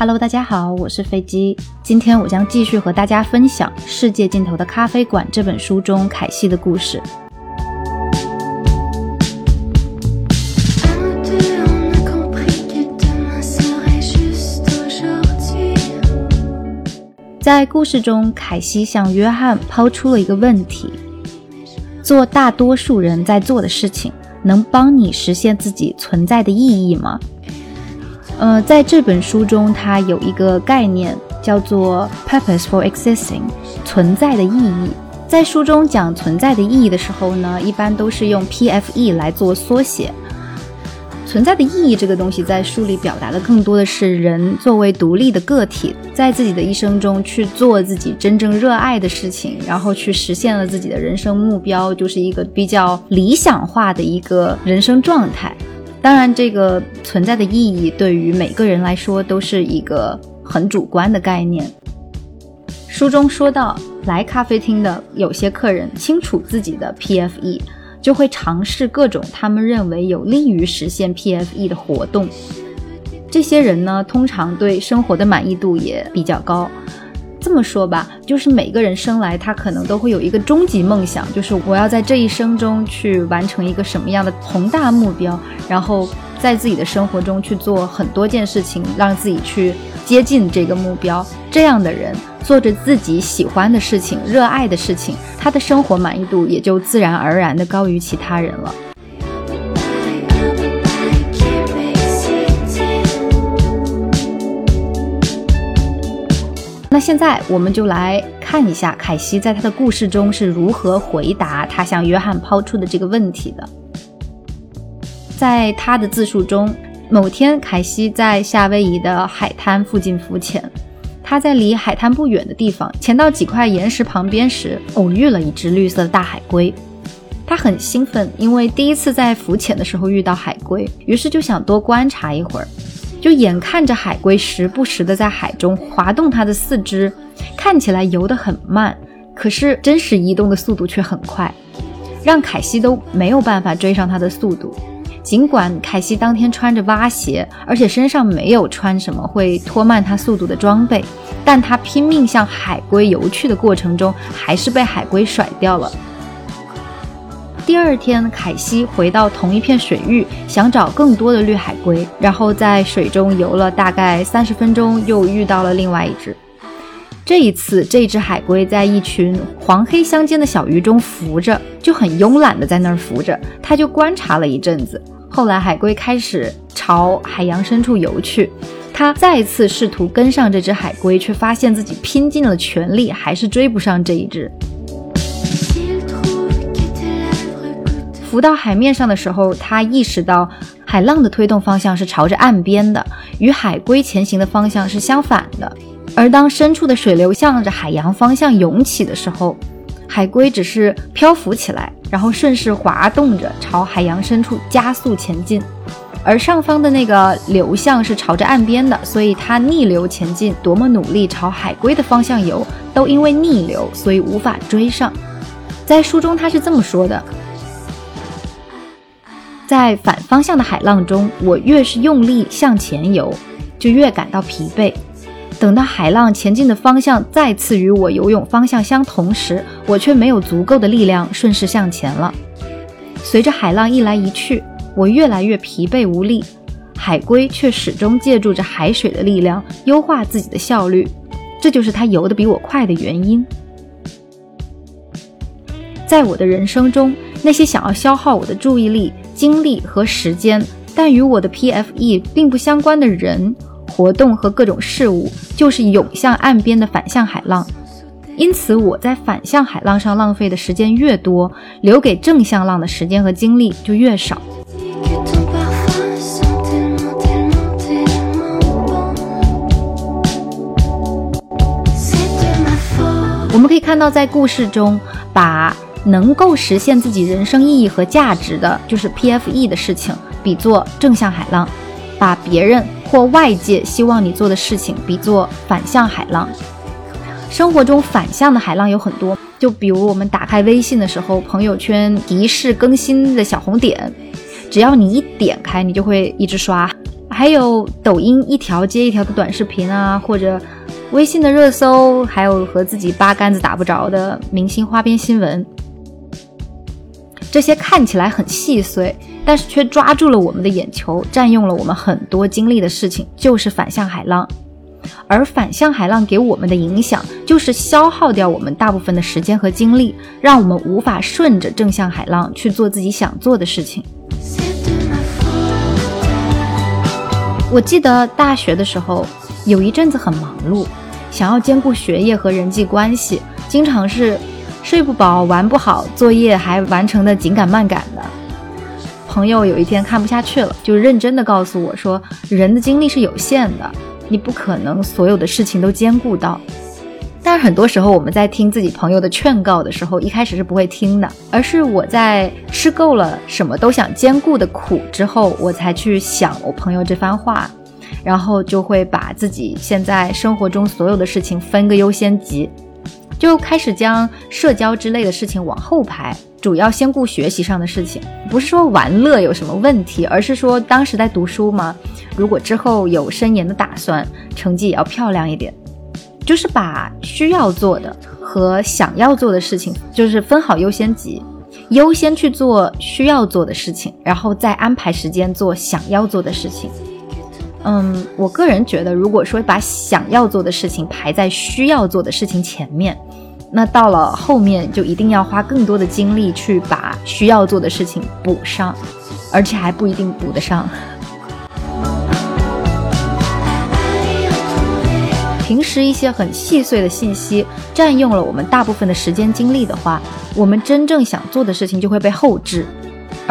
Hello，大家好，我是飞机。今天我将继续和大家分享《世界尽头的咖啡馆》这本书中凯西的故事。在故事中，凯西向约翰抛出了一个问题：做大多数人在做的事情，能帮你实现自己存在的意义吗？呃，在这本书中，它有一个概念叫做 “purpose for existing”，存在的意义。在书中讲存在的意义的时候呢，一般都是用 PFE 来做缩写。存在的意义这个东西，在书里表达的更多的是人作为独立的个体，在自己的一生中去做自己真正热爱的事情，然后去实现了自己的人生目标，就是一个比较理想化的一个人生状态。当然，这个存在的意义对于每个人来说都是一个很主观的概念。书中说到，来咖啡厅的有些客人清楚自己的 PFE，就会尝试各种他们认为有利于实现 PFE 的活动。这些人呢，通常对生活的满意度也比较高。这么说吧，就是每个人生来他可能都会有一个终极梦想，就是我要在这一生中去完成一个什么样的宏大目标，然后在自己的生活中去做很多件事情，让自己去接近这个目标。这样的人做着自己喜欢的事情、热爱的事情，他的生活满意度也就自然而然的高于其他人了。那现在我们就来看一下凯西在他的故事中是如何回答他向约翰抛出的这个问题的。在他的自述中，某天凯西在夏威夷的海滩附近浮潜，他在离海滩不远的地方潜到几块岩石旁边时，偶遇了一只绿色的大海龟。他很兴奋，因为第一次在浮潜的时候遇到海龟，于是就想多观察一会儿。就眼看着海龟时不时的在海中滑动它的四肢，看起来游得很慢，可是真实移动的速度却很快，让凯西都没有办法追上它的速度。尽管凯西当天穿着蛙鞋，而且身上没有穿什么会拖慢他速度的装备，但他拼命向海龟游去的过程中，还是被海龟甩掉了。第二天，凯西回到同一片水域，想找更多的绿海龟，然后在水中游了大概三十分钟，又遇到了另外一只。这一次，这只海龟在一群黄黑相间的小鱼中浮着，就很慵懒的在那儿浮着。他就观察了一阵子，后来海龟开始朝海洋深处游去。他再次试图跟上这只海龟，却发现自己拼尽了全力，还是追不上这一只。浮到海面上的时候，他意识到海浪的推动方向是朝着岸边的，与海龟前行的方向是相反的。而当深处的水流向着海洋方向涌起的时候，海龟只是漂浮起来，然后顺势滑动着朝海洋深处加速前进。而上方的那个流向是朝着岸边的，所以它逆流前进，多么努力朝海龟的方向游，都因为逆流，所以无法追上。在书中他是这么说的。在反方向的海浪中，我越是用力向前游，就越感到疲惫。等到海浪前进的方向再次与我游泳方向相同时，我却没有足够的力量顺势向前了。随着海浪一来一去，我越来越疲惫无力。海龟却始终借助着海水的力量优化自己的效率，这就是它游得比我快的原因。在我的人生中，那些想要消耗我的注意力。精力和时间，但与我的 PFE 并不相关的人、活动和各种事物，就是涌向岸边的反向海浪。因此，我在反向海浪上浪费的时间越多，留给正向浪的时间和精力就越少。我们可以看到，在故事中，把。能够实现自己人生意义和价值的，就是 PFE 的事情，比作正向海浪；把别人或外界希望你做的事情，比作反向海浪。生活中反向的海浪有很多，就比如我们打开微信的时候，朋友圈提示更新的小红点，只要你一点开，你就会一直刷。还有抖音一条接一条的短视频啊，或者微信的热搜，还有和自己八竿子打不着的明星花边新闻。这些看起来很细碎，但是却抓住了我们的眼球，占用了我们很多精力的事情，就是反向海浪。而反向海浪给我们的影响，就是消耗掉我们大部分的时间和精力，让我们无法顺着正向海浪去做自己想做的事情。我记得大学的时候，有一阵子很忙碌，想要兼顾学业和人际关系，经常是睡不饱、玩不好，作业还完成的紧赶慢赶的。朋友有一天看不下去了，就认真的告诉我说：“人的精力是有限的。”你不可能所有的事情都兼顾到，但是很多时候我们在听自己朋友的劝告的时候，一开始是不会听的，而是我在吃够了什么都想兼顾的苦之后，我才去想我朋友这番话，然后就会把自己现在生活中所有的事情分个优先级，就开始将社交之类的事情往后排，主要先顾学习上的事情。不是说玩乐有什么问题，而是说当时在读书嘛。如果之后有升研的打算，成绩也要漂亮一点，就是把需要做的和想要做的事情，就是分好优先级，优先去做需要做的事情，然后再安排时间做想要做的事情。嗯，我个人觉得，如果说把想要做的事情排在需要做的事情前面，那到了后面就一定要花更多的精力去把需要做的事情补上，而且还不一定补得上。平时一些很细碎的信息占用了我们大部分的时间精力的话，我们真正想做的事情就会被后置，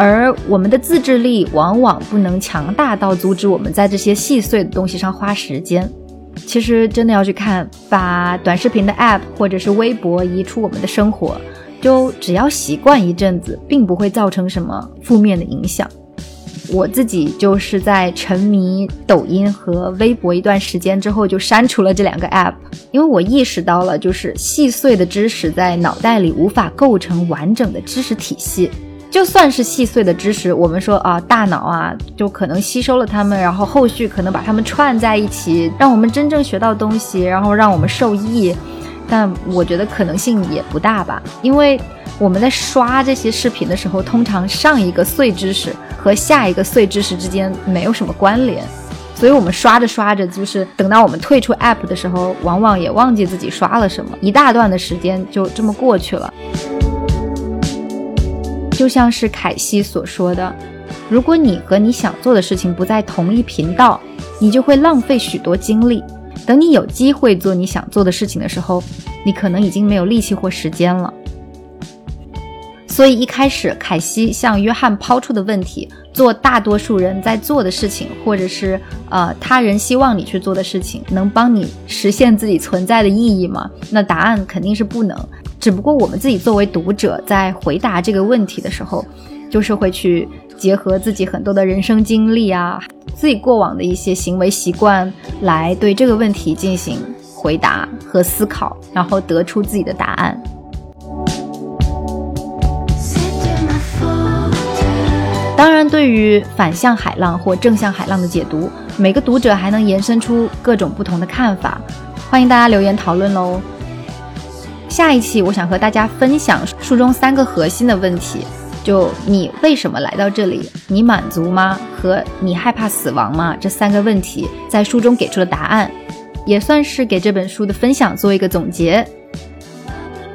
而我们的自制力往往不能强大到阻止我们在这些细碎的东西上花时间。其实真的要去看，把短视频的 App 或者是微博移出我们的生活，就只要习惯一阵子，并不会造成什么负面的影响。我自己就是在沉迷抖音和微博一段时间之后，就删除了这两个 app，因为我意识到了，就是细碎的知识在脑袋里无法构成完整的知识体系。就算是细碎的知识，我们说啊，大脑啊，就可能吸收了它们，然后后续可能把它们串在一起，让我们真正学到东西，然后让我们受益。但我觉得可能性也不大吧，因为我们在刷这些视频的时候，通常上一个碎知识。和下一个碎知识之间没有什么关联，所以我们刷着刷着，就是等到我们退出 app 的时候，往往也忘记自己刷了什么，一大段的时间就这么过去了。就像是凯西所说的，如果你和你想做的事情不在同一频道，你就会浪费许多精力。等你有机会做你想做的事情的时候，你可能已经没有力气或时间了。所以一开始，凯西向约翰抛出的问题：做大多数人在做的事情，或者是呃他人希望你去做的事情，能帮你实现自己存在的意义吗？那答案肯定是不能。只不过我们自己作为读者，在回答这个问题的时候，就是会去结合自己很多的人生经历啊，自己过往的一些行为习惯，来对这个问题进行回答和思考，然后得出自己的答案。当然，对于反向海浪或正向海浪的解读，每个读者还能延伸出各种不同的看法，欢迎大家留言讨论喽。下一期我想和大家分享书中三个核心的问题，就你为什么来到这里？你满足吗？和你害怕死亡吗？这三个问题在书中给出了答案，也算是给这本书的分享做一个总结。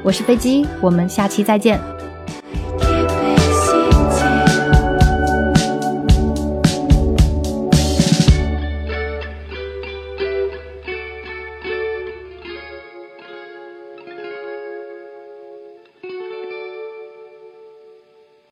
我是飞机，我们下期再见。